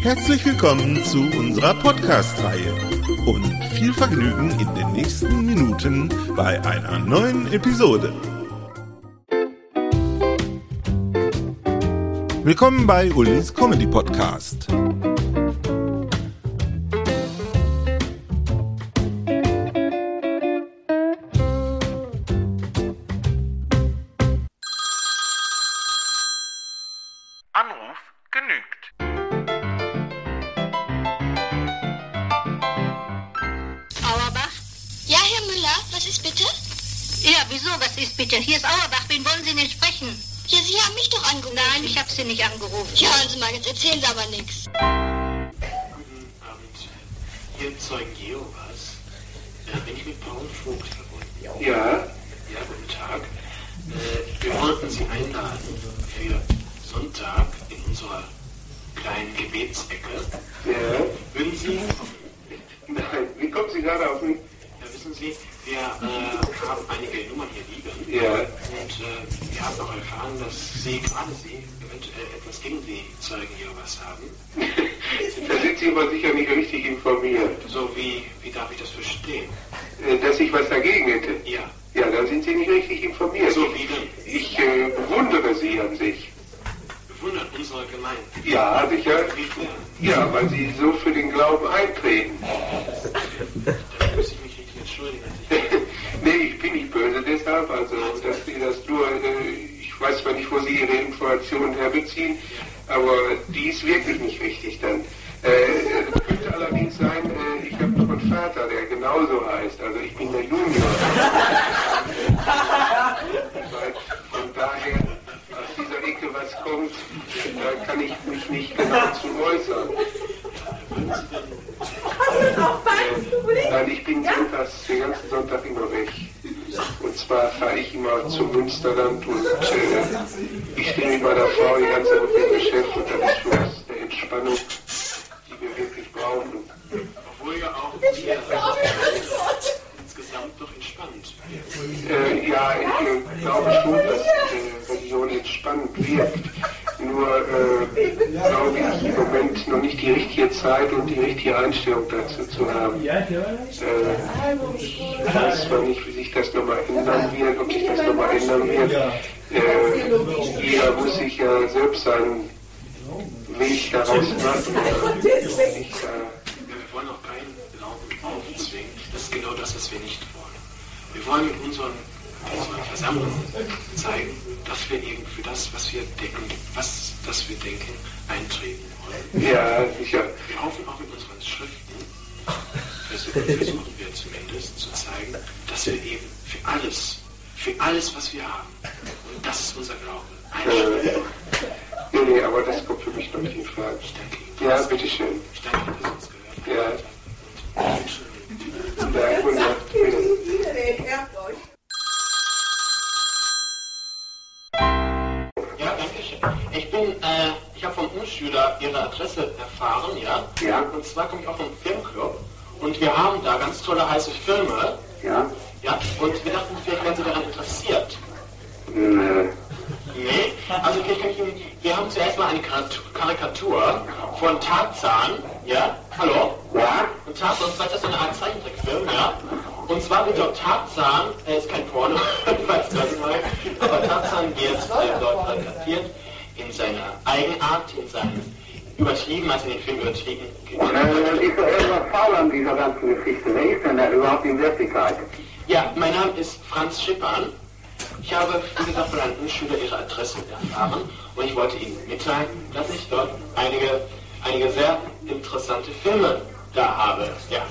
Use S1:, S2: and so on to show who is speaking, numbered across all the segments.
S1: Herzlich willkommen zu unserer Podcast-Reihe und viel Vergnügen in den nächsten Minuten bei einer neuen Episode. Willkommen bei Ulis Comedy Podcast.
S2: Herr Müller, was ist bitte?
S3: Ja, wieso? Was ist bitte? Hier ist Auerbach. Wen wollen Sie denn sprechen?
S2: Ja, Sie haben mich doch angerufen.
S3: Nein, ich habe Sie nicht angerufen.
S2: Ja, hören Sie mal, jetzt erzählen Sie aber nichts.
S4: Guten Abend. Hier Zeugen Jehovas. Äh, bin ich mit Paul Vogt verbunden? Ja. Ja, guten Tag. Äh, wir wollten Sie einladen für Sonntag in unserer kleinen Gebetsecke.
S5: Ja,
S4: Würden Sie,
S5: nein, wie kommen Sie gerade auf mich?
S4: Wissen Sie, wir äh, haben einige Nummern hier liegen.
S5: Ja,
S4: Und äh, wir haben auch erfahren, dass Sie, gerade Sie, eventuell etwas gegen die Zeugen Jehovas haben.
S5: da sind Sie aber sicher nicht richtig informiert.
S4: So wie, wie darf ich das verstehen?
S5: Äh, Dass ich was dagegen hätte.
S4: Ja,
S5: Ja, da sind Sie nicht richtig informiert.
S4: so wie denn?
S5: Ich äh, bewundere Sie an sich.
S4: Bewundert unsere Gemeinde.
S5: Ja, sicher. Ja, weil Sie so für den Glauben eintreten.
S4: Da muss ich mich richtig entschuldigen.
S5: nee, ich bin nicht böse deshalb. Also, dass Sie das nur, äh, ich weiß zwar nicht, wo Sie Ihre Informationen herbeziehen, aber die ist wirklich nicht richtig dann. Äh, könnte allerdings sein, äh, ich habe noch einen Vater, der genauso heißt. Also ich bin der Junior. Von daher aus dieser Ecke was kommt, da kann ich mich nicht genau zu äußern. Äh, Nein, ich bin sonntags, den ganzen Sonntag immer weg. Und zwar fahre ich immer zum Münsterland und äh, ich stehe mit meiner Frau die ganze Woche im Geschäft und das ist für uns eine Entspannung, die wir wirklich brauchen.
S4: Obwohl ja auch wir insgesamt doch entspannt.
S5: Äh, ja, ich äh, glaube schon, dass äh, Religion entspannend wirkt. Nur äh, glaube ich im Moment noch nicht die richtige Zeit und die richtige Einstellung dazu zu haben. Äh, ich weiß zwar nicht, wie sich das nochmal ändern wird, ob sich das nochmal ändern wird. Äh, jeder muss sich ja selbst seinen Weg daraus machen. Nicht, äh,
S4: Ja, wir wollen auch keinen Glauben aufzwingen. Das ist genau das, was wir nicht wollen. Wir wollen mit unseren, unseren Versammlungen zeigen, dass wir eben für das, was wir denken, was das wir denken, eintreten wollen.
S5: ja, sicher.
S4: Wir hoffen auch mit unseren Schriften, versuchen, versuchen wir zumindest zu zeigen, dass wir eben für alles, für alles, was wir haben, und das ist unser Glaube, einstehen.
S5: Äh, nee, nee, aber das kommt für mich noch nicht in Frage.
S4: Ich danke Ihnen.
S5: Ja, bitteschön.
S4: Ich danke Ihnen, dass Sie uns gehört haben.
S5: Ja. Ja,
S4: danke schön. Ich bin, äh, ich habe vom Umschüler Ihre Adresse erfahren, ja?
S5: Ja.
S4: Und zwar komme ich auch vom Filmclub und wir haben da ganz tolle heiße Filme,
S5: Ja?
S4: ja? Und wir dachten, vielleicht wären Sie daran interessiert.
S5: Nö.
S4: Nee, also vielleicht kann ich Ihnen, wir haben zuerst mal eine Karikatur- von Tarzan, ja? Hallo?
S5: Ja?
S4: Und Tarzan, das ist so eine Art Zeichentrickfilm, ja? Und zwar wird dort Tarzan, er ist kein Porno, falls das mal, aber Tarzan wird äh, dort karikatiert in seiner Eigenart, in seinem übertrieben, also in den Film übertrieben.
S6: Äh, Das ist doch irgendwas faul an dieser ganzen Geschichte. Wer ist denn da überhaupt in Wirklichkeit?
S4: Ja, mein Name ist Franz Schippern. Ich habe, wie gesagt, von einem Schüler Ihre Adresse erfahren und ich wollte Ihnen mitteilen, dass ich dort einige, einige sehr interessante Filme da habe. Ja.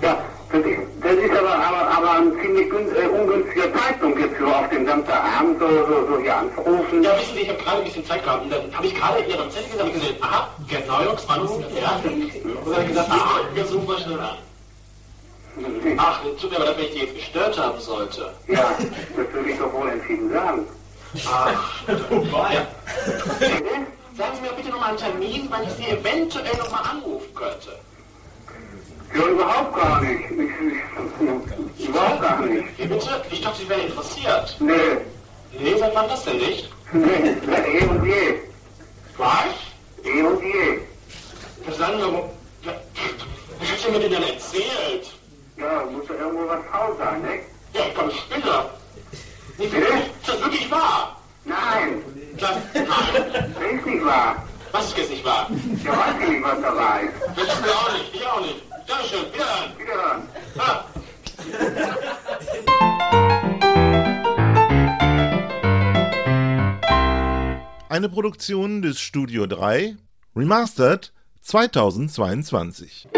S6: Ja, Das ist, aber, aber, aber ein ziemlich äh, ungünstiger Zeitpunkt jetzt so auf den Samstagabend so, so, so hier anzurufen.
S4: Ja, wissen Sie, ich habe gerade ein bisschen Zeit gehabt und dann habe ich gerade Ihren Zettel gesehen und gesehen, aha, Gerd Neujoks Anruf, ja. Und dann habe ich gesagt, aha, jetzt rufen wir schnell an. Ach, tut mir aber leid, wenn ich die jetzt gestört haben sollte.
S6: Ja, das würde ich doch wohl entschieden sagen.
S4: Ach, ja. Sagen Sie mir bitte nochmal einen Termin, wann ich Sie eventuell nochmal anrufen könnte.
S6: Ja, überhaupt gar nicht. Ich, ich, überhaupt gar nicht.
S4: Wie bitte? Ich dachte, Sie wären interessiert.
S6: Nee,
S4: Nee, seit wann das denn nicht?
S6: nee, eh und je.
S4: Was?
S6: Eh und je.
S4: Was sagen wir, was hast du mir denn erzählt?
S6: Ja, muss ja irgendwo was faul sein, ne?
S4: Ja, ich komme Spinner. Nicht? Ist das wirklich wahr?
S6: Nein,
S4: Das, nein.
S6: das ist nicht wahr.
S4: Was ist jetzt nicht wahr?
S6: Ja, weiß ich nicht, was da war.
S4: Das wissen wir auch nicht. Ich auch nicht. Dankeschön. Wiederhören.
S6: Wiederhören.
S4: Ah.
S1: Eine Produktion des Studio 3, Remastered 2022.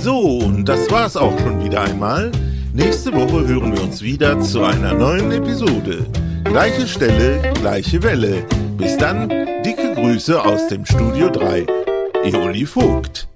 S1: So, und das war's auch schon wieder einmal. Nächste Woche hören wir uns wieder zu einer neuen Episode. Gleiche Stelle, gleiche Welle. Bis dann, dicke Grüße aus dem Studio 3. Eoli Vogt.